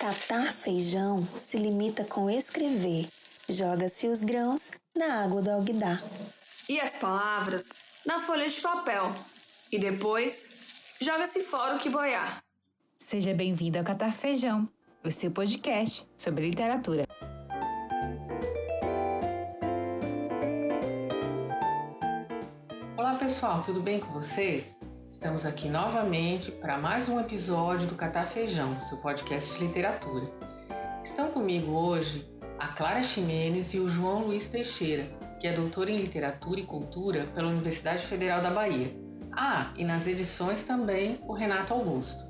Catar feijão se limita com escrever. Joga-se os grãos na água do alguidar. E as palavras na folha de papel. E depois joga-se fora o que boiar. Seja bem-vindo ao Catar Feijão, o seu podcast sobre literatura. Olá pessoal, tudo bem com vocês? Estamos aqui novamente para mais um episódio do Catar Feijão, seu podcast de literatura. Estão comigo hoje a Clara Ximenes e o João Luiz Teixeira, que é doutor em literatura e cultura pela Universidade Federal da Bahia. Ah, e nas edições também o Renato Augusto.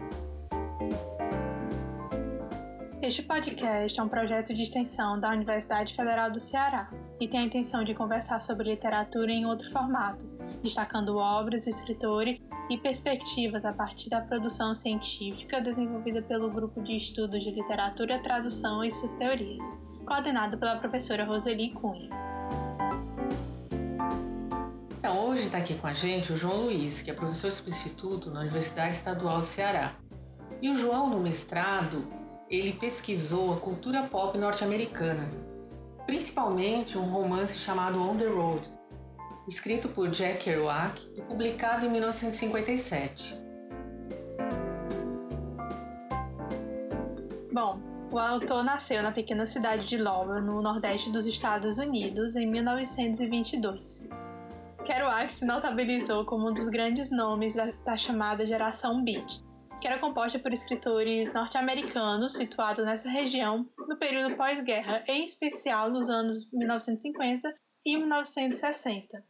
Este podcast é um projeto de extensão da Universidade Federal do Ceará e tem a intenção de conversar sobre literatura em outro formato, destacando obras, escritores e perspectivas a partir da produção científica desenvolvida pelo Grupo de Estudos de Literatura, Tradução e Suas Teorias, coordenado pela professora Roseli Cunha. Então, hoje está aqui com a gente o João Luiz, que é professor substituto na Universidade Estadual do Ceará. E o João, no mestrado, ele pesquisou a cultura pop norte-americana, principalmente um romance chamado On the Road, escrito por Jack Kerouac e publicado em 1957. Bom, o autor nasceu na pequena cidade de Lowell, no nordeste dos Estados Unidos, em 1922. Kerouac se notabilizou como um dos grandes nomes da, da chamada geração Beat, que era composta por escritores norte-americanos situados nessa região no período pós-guerra, em especial nos anos 1950 e 1960.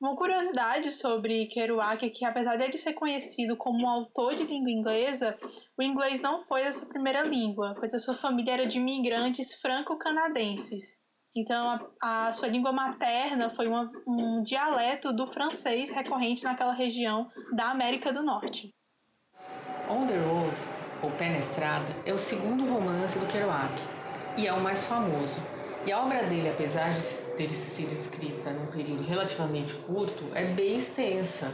Uma curiosidade sobre Kerouac é que, apesar dele ser conhecido como um autor de língua inglesa, o inglês não foi a sua primeira língua, pois a sua família era de imigrantes franco-canadenses. Então, a, a, sua língua materna foi uma, um dialeto do francês recorrente naquela região da América do Norte. On the Road, ou Pé na Estrada, é o segundo romance do Kerouac e é o mais famoso. E a obra dele, apesar de ter sido escrita num período relativamente curto, é bem extensa.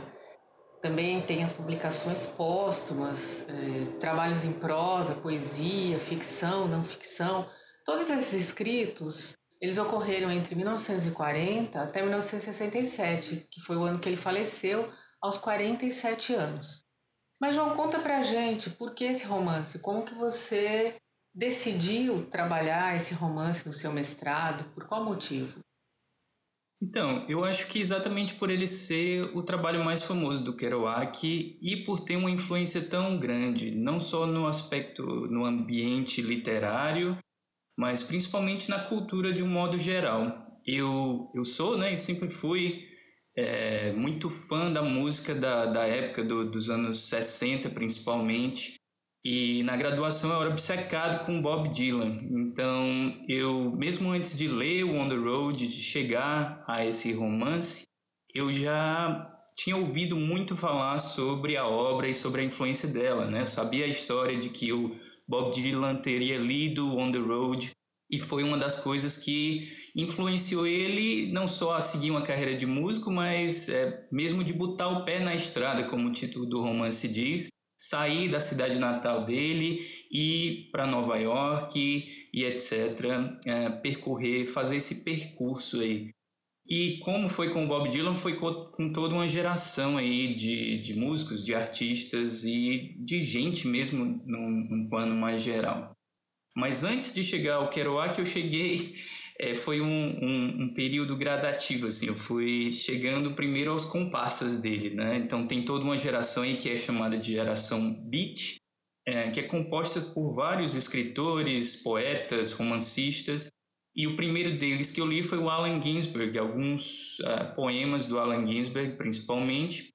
Também tem as publicações póstumas, eh, trabalhos em prosa, poesia, ficção, não ficção. Todos esses escritos, eles ocorreram entre 1940 até 1967, que foi o ano que ele faleceu, aos 47 anos. Mas João, conta pra gente por que esse romance, como que você decidiu trabalhar esse romance no seu mestrado, por qual motivo? Então, eu acho que exatamente por ele ser o trabalho mais famoso do Kerouac e por ter uma influência tão grande, não só no aspecto, no ambiente literário, mas principalmente na cultura de um modo geral. Eu, eu sou, né, e sempre fui é, muito fã da música da, da época do, dos anos 60, principalmente, e na graduação eu era obcecado com Bob Dylan. Então, eu, mesmo antes de ler o On the Road, de chegar a esse romance, eu já tinha ouvido muito falar sobre a obra e sobre a influência dela, né? Eu sabia a história de que o Bob Dylan teria lido On the Road e foi uma das coisas que influenciou ele não só a seguir uma carreira de músico, mas é, mesmo de botar o pé na estrada, como o título do romance diz, sair da cidade natal dele e para Nova York e etc é, percorrer fazer esse percurso aí. E como foi com o Bob Dylan foi com, com toda uma geração aí de, de músicos de artistas e de gente mesmo num, num plano mais geral. Mas antes de chegar ao Kerouac eu cheguei é, foi um, um, um, período gradativo, assim, eu fui chegando primeiro aos comparsas dele, né, então tem toda uma geração aí que é chamada de geração beat, é, que é composta por vários escritores, poetas, romancistas, e o primeiro deles que eu li foi o Allen Ginsberg, alguns uh, poemas do Allen Ginsberg, principalmente,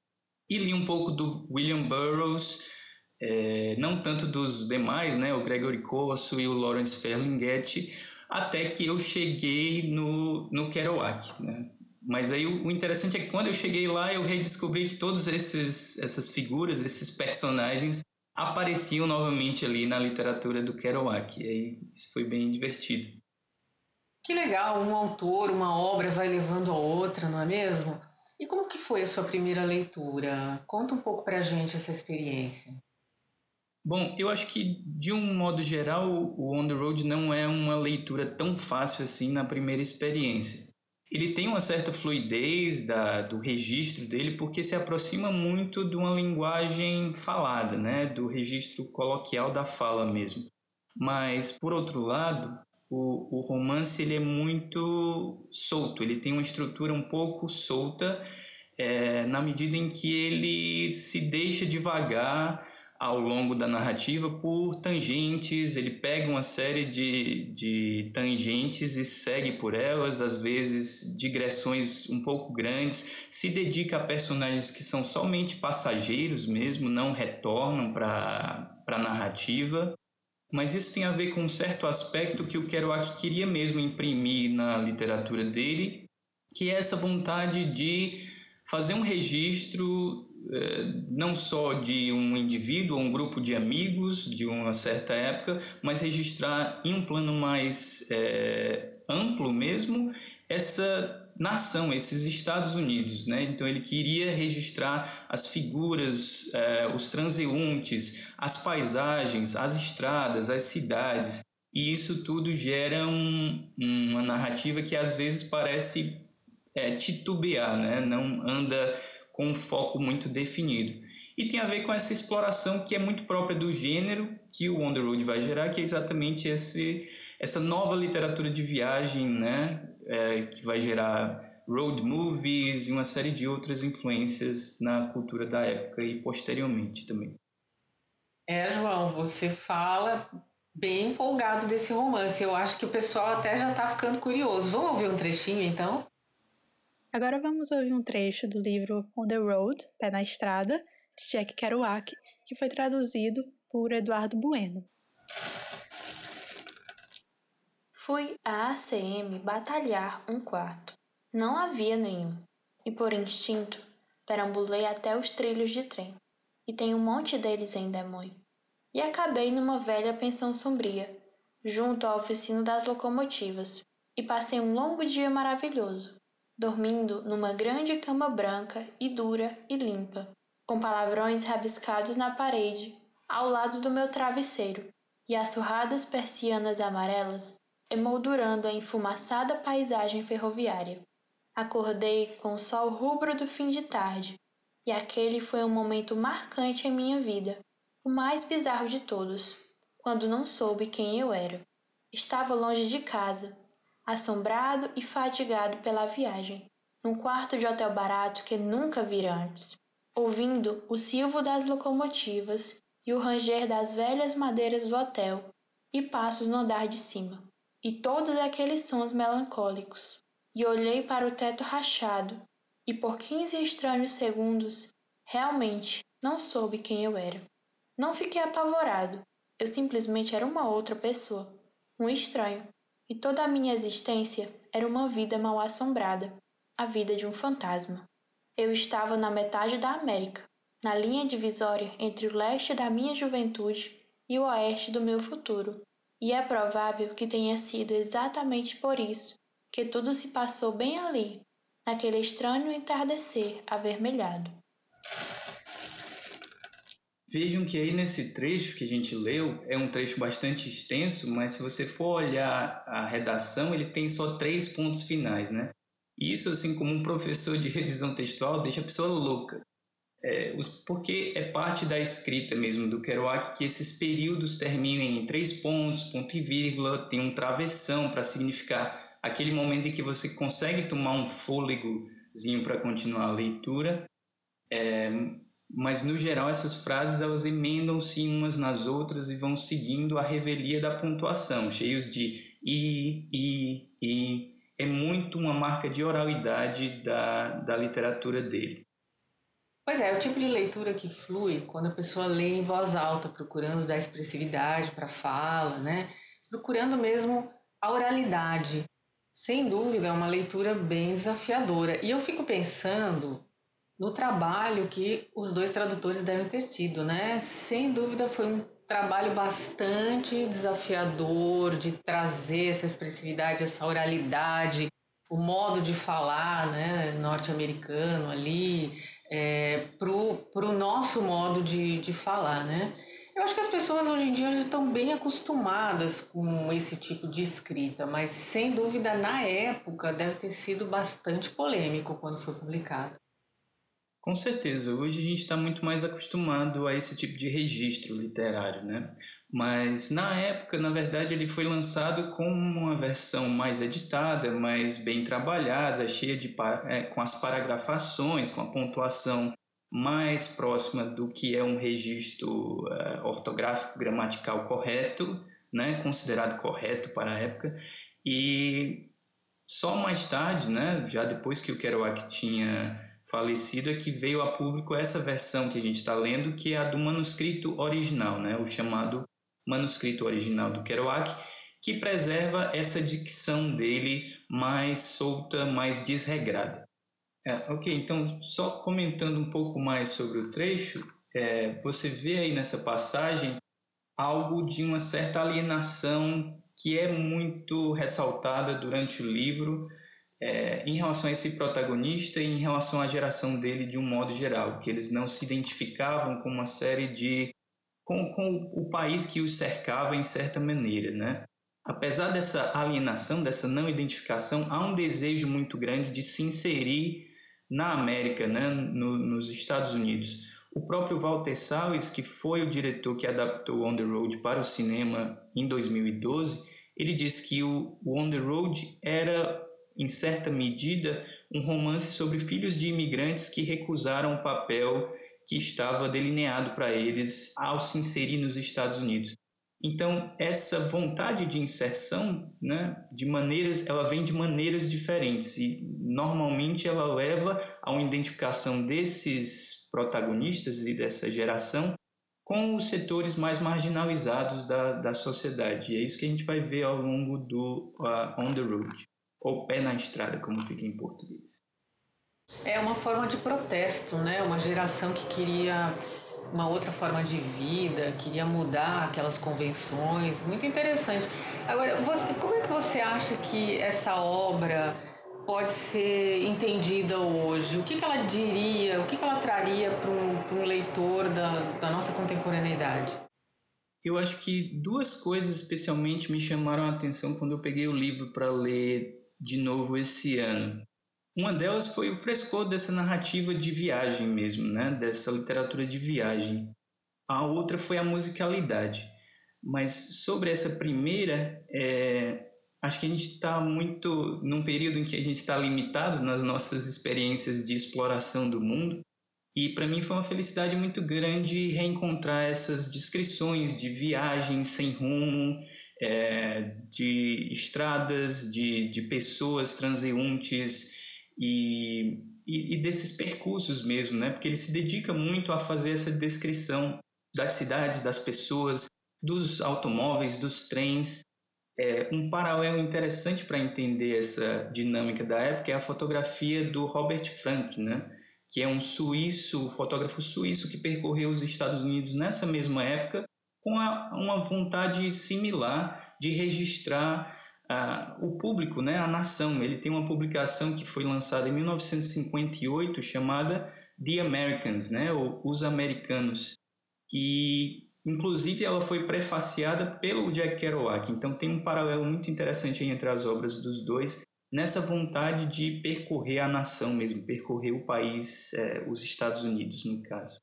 e li um pouco do William Burroughs, é, não tanto dos demais, né, o Gregory Corso e o Lawrence Ferlinghetti, até que eu cheguei no, no Kerouac, né? Mas aí o, interessante é que quando eu cheguei lá, eu redescobri que todas essas figuras, esses personagens, apareciam novamente ali na literatura do Kerouac. E aí isso foi bem divertido. Que legal, um autor, uma obra vai levando a outra, não é mesmo? E como que foi a sua primeira leitura? Conta um pouco pra gente essa experiência. Bom, eu acho que de um modo geral o On the Road não é uma leitura tão fácil assim na primeira experiência. Ele tem uma certa fluidez da, do registro dele porque se aproxima muito de uma linguagem falada, né, do registro coloquial da fala mesmo. Mas por outro lado, o, o romance ele é muito solto, ele tem uma estrutura um pouco solta é, na medida em que ele se deixa devagar ao longo da narrativa por tangentes, ele pega uma série de, de tangentes e segue por elas, às vezes digressões um pouco grandes, se dedica a personagens que são somente passageiros mesmo, não retornam para a narrativa. Mas isso tem a ver com um certo aspecto que o Kerouac queria mesmo imprimir na literatura dele, que é essa vontade de fazer um registro não só de um indivíduo um grupo de amigos de uma certa época, mas registrar em um plano mais é, amplo mesmo essa nação, esses Estados Unidos, né? Então ele queria registrar as figuras, é, os transeuntes, as paisagens, as estradas, as cidades, e isso tudo gera um, uma narrativa que às vezes parece é, titubear, né? Não anda com um foco muito definido. E tem a ver com essa exploração que é muito própria do gênero que o On the Road vai gerar, que é exatamente esse, essa nova literatura de viagem, né? É, que vai gerar road movies e uma série de outras influências na cultura da época e posteriormente também. É, João, você fala bem empolgado desse romance. Eu acho que o pessoal até já está ficando curioso. Vamos ouvir um trechinho então? Agora vamos ouvir um trecho do livro On the Road, Pé na Estrada, de Jack Kerouac, que foi traduzido por Eduardo Bueno. Fui à ACM batalhar um quarto. Não havia nenhum. E por instinto, perambulei até os trilhos de trem. E tem um monte deles em Demônio. E acabei numa velha pensão sombria, junto à oficina das locomotivas, e passei um longo dia maravilhoso, dormindo numa grande cama branca e dura e limpa, com palavrões rabiscados na parede, ao lado do meu travesseiro, e as surradas persianas amarelas emoldurando a enfumaçada paisagem ferroviária. Acordei com o sol rubro do fim de tarde, e aquele foi um momento marcante em minha vida, o mais bizarro de todos, quando não soube quem eu era. Estava longe de casa, assombrado e fatigado pela viagem, num quarto de hotel barato que nunca vira antes, ouvindo o silvo das locomotivas e o ranger das velhas madeiras do hotel e passos no andar de cima, e todos aqueles sons melancólicos. E olhei para o teto rachado, e por quinze estranhos segundos, realmente não soube quem eu era. Não fiquei apavorado, eu simplesmente era uma outra pessoa, um estranho, e toda a minha existência era uma vida mal assombrada, a vida de um fantasma. Eu estava na metade da América, na linha divisória entre o leste da minha juventude e o oeste do meu futuro, e é provável que tenha sido exatamente por isso que tudo se passou bem ali, naquele estranho entardecer avermelhado. Vejam que aí nesse trecho que a gente leu, é um trecho bastante extenso, mas se você for olhar a redação, ele tem só três pontos finais, né? Isso, assim, como um professor de revisão textual, deixa a pessoa louca. É, os, porque é parte da escrita mesmo do Kerouac que esses períodos terminem em três pontos, ponto e vírgula, tem um travessão para significar aquele momento em que você consegue tomar um fôlegozinho para continuar a leitura. É, mas no geral essas frases elas emendam-se umas nas outras e vão seguindo a revelia da pontuação, cheios de i, i, i. É muito uma marca de oralidade da, da literatura dele. Pois é, é o tipo de leitura que flui quando a pessoa lê em voz alta, procurando dar expressividade para a fala, né? Procurando mesmo a oralidade. Sem dúvida, é uma leitura bem desafiadora. E eu fico pensando no trabalho que os dois tradutores devem ter tido, né? Sem dúvida foi um trabalho bastante desafiador de trazer essa expressividade, essa oralidade, o modo de falar, né, norte-americano ali, é, pro, pro nosso modo de, de falar, né? Eu acho que as pessoas hoje em dia já estão bem acostumadas com esse tipo de escrita, mas sem dúvida na época deve ter sido bastante polêmico quando foi publicado. Com certeza, hoje a gente está muito mais acostumado a esse tipo de registro literário, né? Mas na época, na verdade, ele foi lançado com uma versão mais editada, mais bem trabalhada, cheia de é, com as paragrafações, com a pontuação mais próxima do que é um registro uh, ortográfico gramatical correto, né? Considerado correto para a época e só mais tarde, né? Já depois que o Kerouac tinha falecido é que veio a público essa versão que a gente está lendo, que é a do manuscrito original, né? o chamado manuscrito original do Kerouac, que preserva essa dicção dele mais solta, mais desregrada. É, ok, então só comentando um pouco mais sobre o trecho, é, você vê aí nessa passagem algo de uma certa alienação que é muito ressaltada durante o livro, é, em relação a esse protagonista e em relação à geração dele de um modo geral, que eles não se identificavam com uma série de com, com o país que os cercava em certa maneira, né? Apesar dessa alienação, dessa não identificação, há um desejo muito grande de se inserir na América, né? No, nos Estados Unidos. O próprio Walter Salles, que foi o diretor que adaptou On the Road para o cinema em 2012, ele disse que o On the Road era em certa medida, um romance sobre filhos de imigrantes que recusaram o papel que estava delineado para eles ao se inserir nos Estados Unidos. Então, essa vontade de inserção, né, de maneiras, ela vem de maneiras diferentes e normalmente ela leva a uma identificação desses protagonistas e dessa geração com os setores mais marginalizados da, da sociedade. E é isso que a gente vai ver ao longo do uh, On the Road ou pé na estrada, como fica em português. É uma forma de protesto, né? Uma geração que queria uma outra forma de vida, queria mudar aquelas convenções. Muito interessante. Agora, você, como é que você acha que essa obra pode ser entendida hoje? O que, que ela diria, o que, que ela traria para um, um leitor da, da nossa contemporaneidade? Eu acho que duas coisas especialmente me chamaram a atenção quando eu peguei o livro para ler de novo esse ano. Uma delas foi o frescor dessa narrativa de viagem mesmo, né? dessa literatura de viagem. A outra foi a musicalidade. Mas sobre essa primeira, é, acho que a gente está muito num período em que a gente está limitado nas nossas experiências de exploração do mundo. E para mim foi uma felicidade muito grande reencontrar essas descrições de viagens sem rumo, é, de estradas, de, de pessoas transeuntes e, e, e, desses percursos mesmo, né? Porque ele se dedica muito a fazer essa descrição das cidades, das pessoas, dos automóveis, dos trens. É, um paralelo interessante para entender essa dinâmica da época é a fotografia do Robert Frank, né? que é um suíço, fotógrafo suíço que percorreu os Estados Unidos nessa mesma época com a, uma vontade similar de registrar uh, o público, né, a nação. Ele tem uma publicação que foi lançada em 1958 chamada The Americans, né, ou Os Americanos. E, inclusive, ela foi prefaciada pelo Jack Kerouac. Então, tem um paralelo muito interessante entre as obras dos dois nessa vontade de percorrer a nação mesmo, percorrer o país, eh, os Estados Unidos, no caso.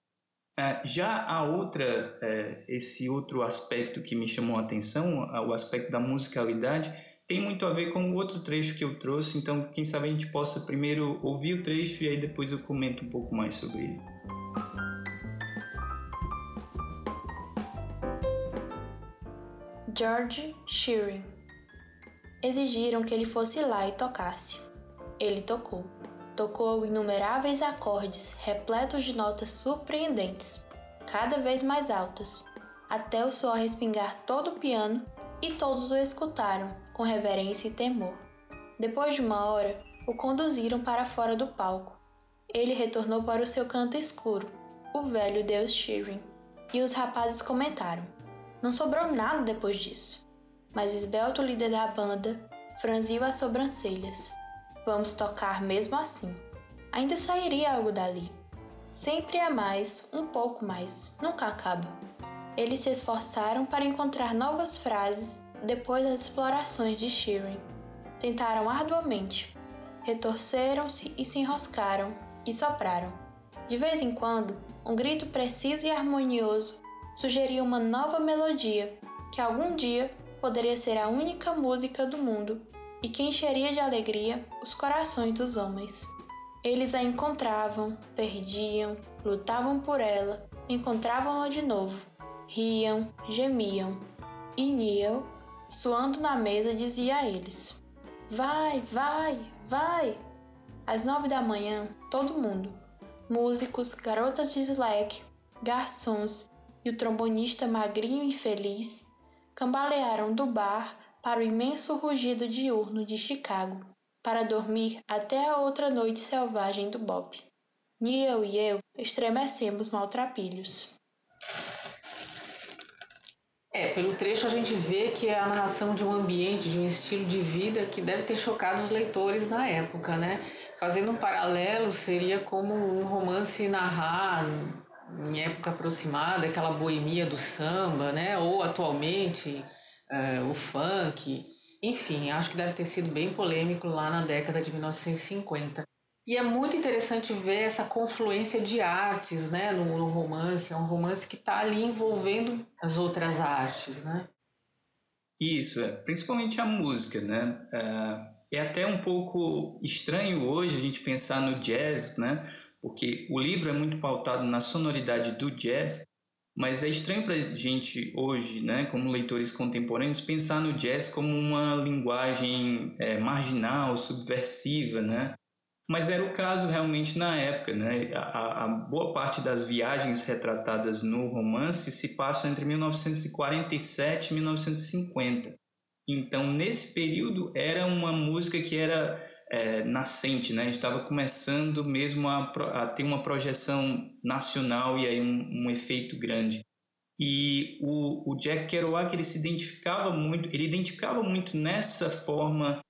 É, já a outra, é, esse outro aspecto que me chamou a atenção, o aspecto da musicalidade, tem muito a ver com o outro trecho que eu trouxe, então quem sabe a gente possa primeiro ouvir o trecho e aí depois eu comento um pouco mais sobre ele. George Shearing Exigiram que ele fosse lá e tocasse. Ele tocou tocou inumeráveis acordes repletos de notas surpreendentes, cada vez mais altas, até o suor respingar todo o piano e todos o escutaram com reverência e temor. Depois de uma hora, o conduziram para fora do palco. Ele retornou para o seu canto escuro, o velho deus Shirin, e os rapazes comentaram: Não sobrou nada depois disso. Mas o esbelto líder da banda franziu as sobrancelhas. Vamos tocar mesmo assim. Ainda sairia algo dali. Sempre é mais, um pouco mais, nunca acaba. Eles se esforçaram para encontrar novas frases depois das explorações de Sheeran. Tentaram arduamente, retorceram-se e se enroscaram e sopraram. De vez em quando, um grito preciso e harmonioso sugeria uma nova melodia que algum dia poderia ser a única música do mundo e que encheria de alegria os corações dos homens. Eles a encontravam, perdiam, lutavam por ela, encontravam-a de novo, riam, gemiam. E Neil, suando na mesa, dizia a eles: Vai, vai, vai! Às nove da manhã, todo mundo, músicos, garotas de slack, garçons e o trombonista magrinho e feliz, cambalearam do bar para o imenso rugido diurno de Chicago, para dormir até a outra noite selvagem do Bob. Neil e eu estremecemos maltrapilhos. É, pelo trecho a gente vê que é a narração de um ambiente, de um estilo de vida que deve ter chocado os leitores na época, né? Fazendo um paralelo, seria como um romance narrar em época aproximada, aquela boemia do samba, né? Ou atualmente é, o funk. Enfim, acho que deve ter sido bem polêmico lá na década de 1950. E é muito interessante ver essa confluência de artes né, no, no romance. É um romance que está ali envolvendo as outras artes, né? Isso, é, principalmente a música, né? É, é até um pouco estranho hoje a gente pensar no jazz, né? Porque o livro é muito pautado na sonoridade do jazz, mas é estranho para a gente hoje, né, como leitores contemporâneos, pensar no jazz como uma linguagem é, marginal, subversiva, né? Mas era o caso realmente na época, né? A, a, boa parte das viagens retratadas no romance se passam entre 1947 e 1950. Então, nesse período, era uma música que era é, nascente, né? Estava começando mesmo a, a, ter uma projeção nacional e aí um, um efeito grande. E o, o Jack Kerouac ele se identificava muito, ele identificava muito nessa forma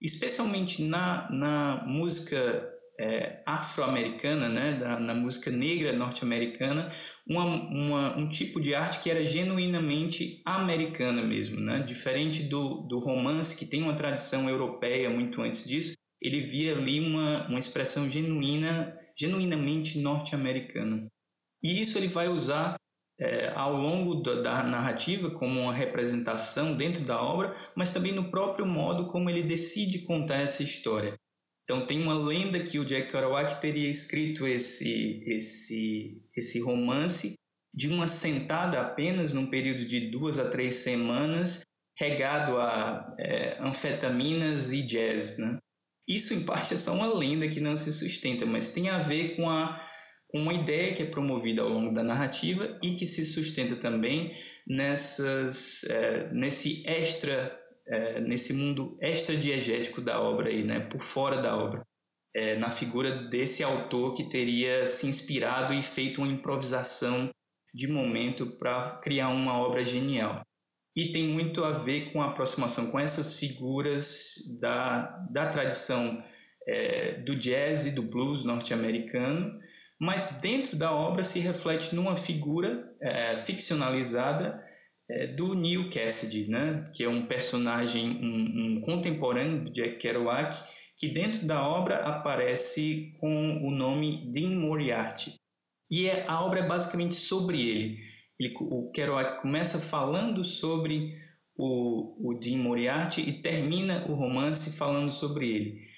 especialmente na, na música é, afro-americana, né, na, na, música negra norte-americana, uma, uma, um tipo de arte que era genuinamente americana mesmo, né? diferente do, do romance, que tem uma tradição europeia muito antes disso, ele via ali uma, uma expressão genuína, genuinamente norte-americana. E isso ele vai usar é, ao longo da, da, narrativa como uma representação dentro da obra, mas também no próprio modo como ele decide contar essa história. Então tem uma lenda que o Jack Kerouac teria escrito esse esse esse romance de uma sentada apenas num período de duas a três semanas, regado a é, anfetaminas e jazz, né? Isso em parte é só uma lenda que não se sustenta, mas tem a ver com a uma ideia que é promovida ao longo da narrativa e que se sustenta também nessas, é, nesse extra, é, nesse mundo extra diegético da obra aí, né, por fora da obra, é, na figura desse autor que teria se inspirado e feito uma improvisação de momento para criar uma obra genial. E tem muito a ver com a aproximação com essas figuras da, da tradição é, do jazz e do blues norte-americano, mas dentro da obra se reflete numa figura é, ficcionalizada é, do Neil Cassidy, né? que é um personagem, um, um, contemporâneo de Jack Kerouac, que dentro da obra aparece com o nome Dean Moriarty. E é, a obra é basicamente sobre ele. Ele. O Kerouac começa falando sobre o, o Dean Moriarty e termina o romance falando sobre ele.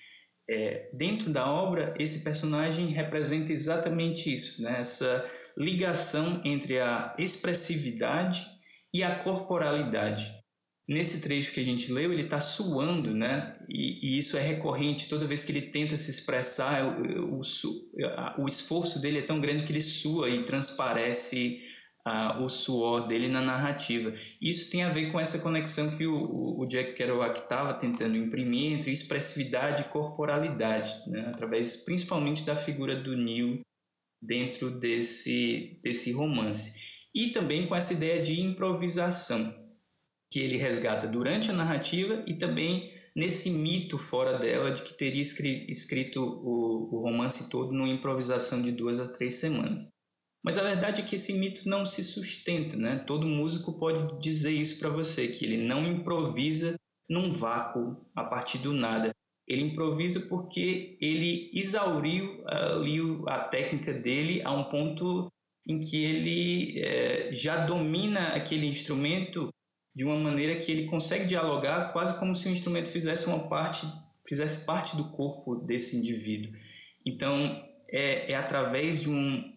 É, dentro da obra, esse personagem representa exatamente isso, né? essa ligação entre a expressividade e a corporalidade. Nesse trecho que a gente leu, ele está suando, né? E, e, isso é recorrente toda vez que ele tenta se expressar. O, o, o esforço dele é tão grande que ele sua e transparece o suor dele na narrativa. Isso tem a ver com essa conexão que o, o Jack Kerouac estava tentando imprimir entre expressividade e corporalidade, né? através principalmente da figura do Neil dentro desse, desse romance. E também com essa ideia de improvisação, que ele resgata durante a narrativa e também nesse mito fora dela de que teria escrito o, o romance todo numa improvisação de duas a três semanas. Mas a verdade é que esse mito não se sustenta, né? Todo músico pode dizer isso para você, que ele não improvisa num vácuo a partir do nada. Ele improvisa porque ele exauriu ali a técnica dele a um ponto em que ele é, já domina aquele instrumento de uma maneira que ele consegue dialogar quase como se o instrumento fizesse uma parte fizesse parte do corpo desse indivíduo. Então é, é através de um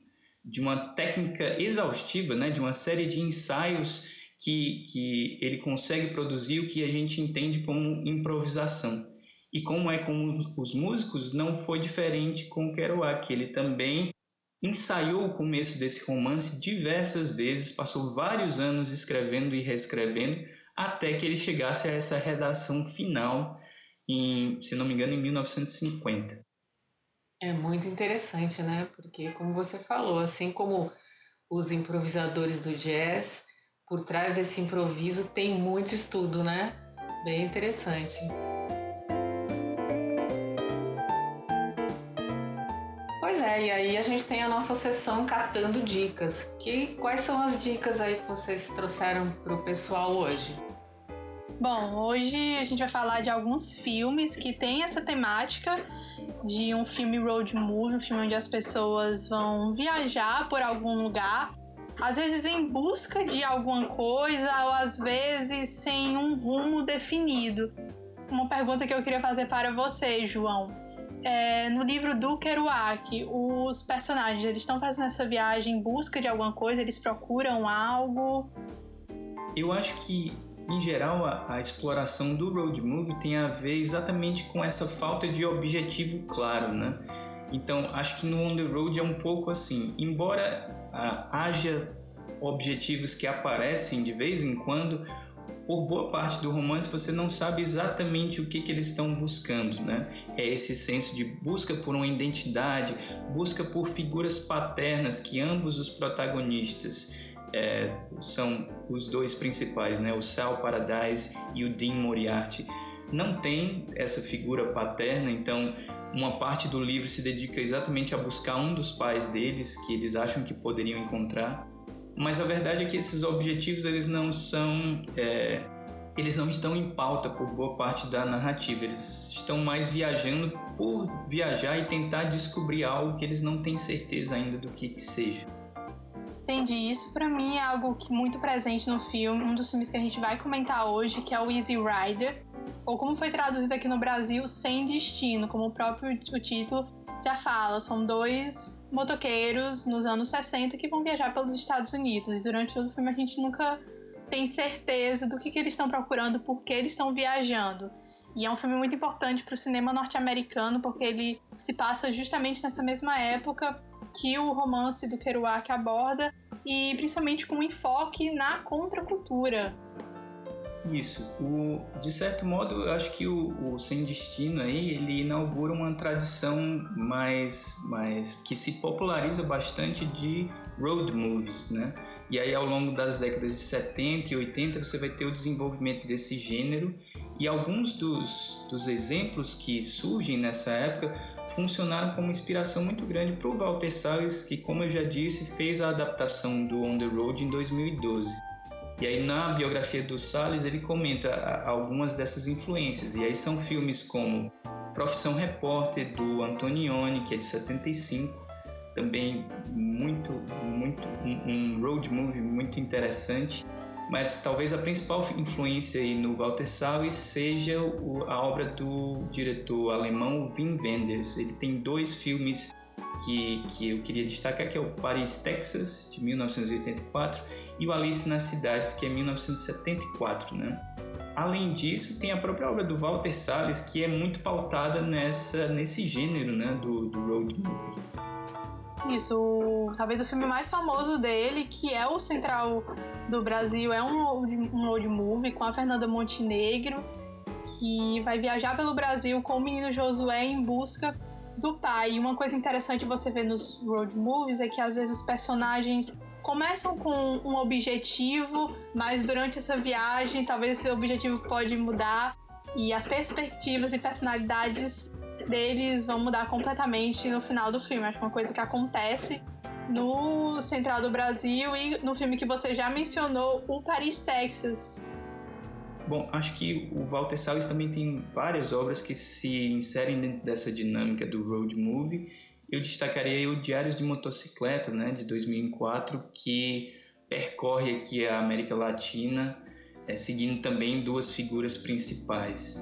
de uma técnica exaustiva, né, de uma série de ensaios que, que ele consegue produzir o que a gente entende como improvisação. E como é com os músicos, não foi diferente com o Kerouac. Ele também ensaiou o começo desse romance diversas vezes, passou vários anos escrevendo e reescrevendo, até que ele chegasse a essa redação final, em, se não me engano, em 1950. É muito interessante, né? Porque, como você falou, assim como os improvisadores do jazz, por trás desse improviso tem muito estudo, né? Bem interessante. Pois é, e aí a gente tem a nossa sessão catando dicas. Que quais são as dicas aí que vocês trouxeram para o pessoal hoje? Bom, hoje a gente vai falar de alguns filmes que têm essa temática de um filme road movie, um filme onde as pessoas vão viajar por algum lugar às vezes em busca de alguma coisa ou às vezes sem um rumo definido. Uma pergunta que eu queria fazer para você, João. É, no livro do Kerouac, os personagens eles estão fazendo essa viagem em busca de alguma coisa? Eles procuram algo? Eu acho que, em geral, a, a exploração do road movie tem a ver exatamente com essa falta de objetivo claro, né? Então, acho que no On the Road é um pouco assim. Embora haja objetivos que aparecem de vez em quando, por boa parte do romance você não sabe exatamente o que, que eles estão buscando, né? É esse senso de busca por uma identidade, busca por figuras paternas que ambos os protagonistas é, são os dois principais, né? O Sal Paradise e o Dean Moriarty. Não tem essa figura paterna, então uma parte do livro se dedica exatamente a buscar um dos pais deles que eles acham que poderiam encontrar. Mas a verdade é que esses objetivos eles não são é, eles não estão em pauta por boa parte da narrativa. Eles estão mais viajando por viajar e tentar descobrir algo que eles não têm certeza ainda do que, que seja. Entendi. Isso para mim é algo que muito presente no filme, um dos filmes que a gente vai comentar hoje, que é o Easy Rider, ou como foi traduzido aqui no Brasil, Sem Destino, como o próprio o título já fala. São dois motoqueiros nos anos 60 que vão viajar pelos Estados Unidos. E durante todo o filme a gente nunca tem certeza do que, que eles estão procurando, por que eles estão viajando. E é um filme muito importante para o cinema norte-americano, porque ele se passa justamente nessa mesma época que o romance do Kerouac aborda, e principalmente com um enfoque na contracultura. Isso. O, de certo modo, eu acho que o, o, Sem Destino aí, ele inaugura uma tradição mais, mais que se populariza bastante de road movies, né? E aí ao longo das décadas de 70 e 80 você vai ter o desenvolvimento desse gênero e alguns dos, dos exemplos que surgem nessa época funcionaram como inspiração muito grande para o Walter Salles, que como eu já disse, fez a adaptação do On the Road em 2012. E aí na biografia do Salles ele comenta algumas dessas influências. E aí são filmes como Profissão Repórter do Antonioni, que é de 75, também muito muito um, um road movie muito interessante. Mas talvez a principal influência aí no Walter Salles seja a obra do diretor alemão Wim Wenders. Ele tem dois filmes que, que eu queria destacar, que é o Paris, Texas, de 1984, e o Alice nas Cidades, que é 1974, né? Além disso, tem a própria obra do Walter Salles, que é muito pautada nessa, nesse gênero né, do, do road movie. Isso, o, talvez o filme mais famoso dele, que é o Central do Brasil, é um road, um road movie com a Fernanda Montenegro, que vai viajar pelo Brasil com o menino Josué em busca do pai. E uma coisa interessante você ver nos road movies é que às vezes os personagens começam com um objetivo, mas durante essa viagem talvez esse objetivo pode mudar e as perspectivas e personalidades deles vão mudar completamente no final do filme. Acho é uma coisa que acontece no Central do Brasil e no filme que você já mencionou, o Paris, Texas. Bom, acho que o Walter Salles também tem várias obras que se inserem dentro dessa dinâmica do road movie. Eu destacaria o Diários de Motocicleta, né, de 2004, que percorre aqui a América Latina, é, seguindo também duas figuras principais.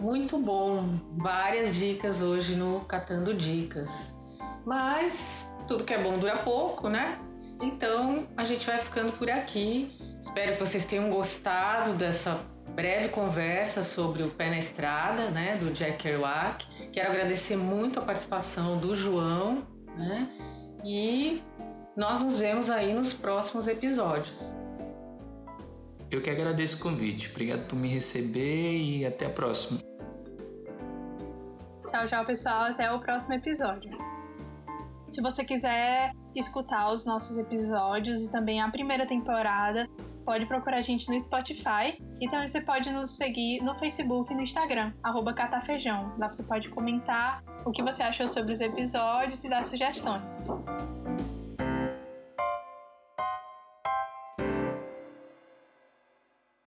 Muito bom, várias dicas hoje no Catando Dicas. Mas tudo que é bom dura pouco, né? Então a gente vai ficando por aqui. Espero que vocês tenham gostado dessa breve conversa sobre o Pé na Estrada, né, do Jack Kerouac. Quero agradecer muito a participação do João, né? E nós nos vemos aí nos próximos episódios. Eu que agradeço o convite. Obrigado por me receber e até a próxima. Tchau, tchau, pessoal. Até o próximo episódio. Se você quiser escutar os nossos episódios e também a primeira temporada, pode procurar a gente no Spotify e também você pode nos seguir no Facebook e no Instagram, arroba catafejão. Lá você pode comentar o que você achou sobre os episódios e dar sugestões.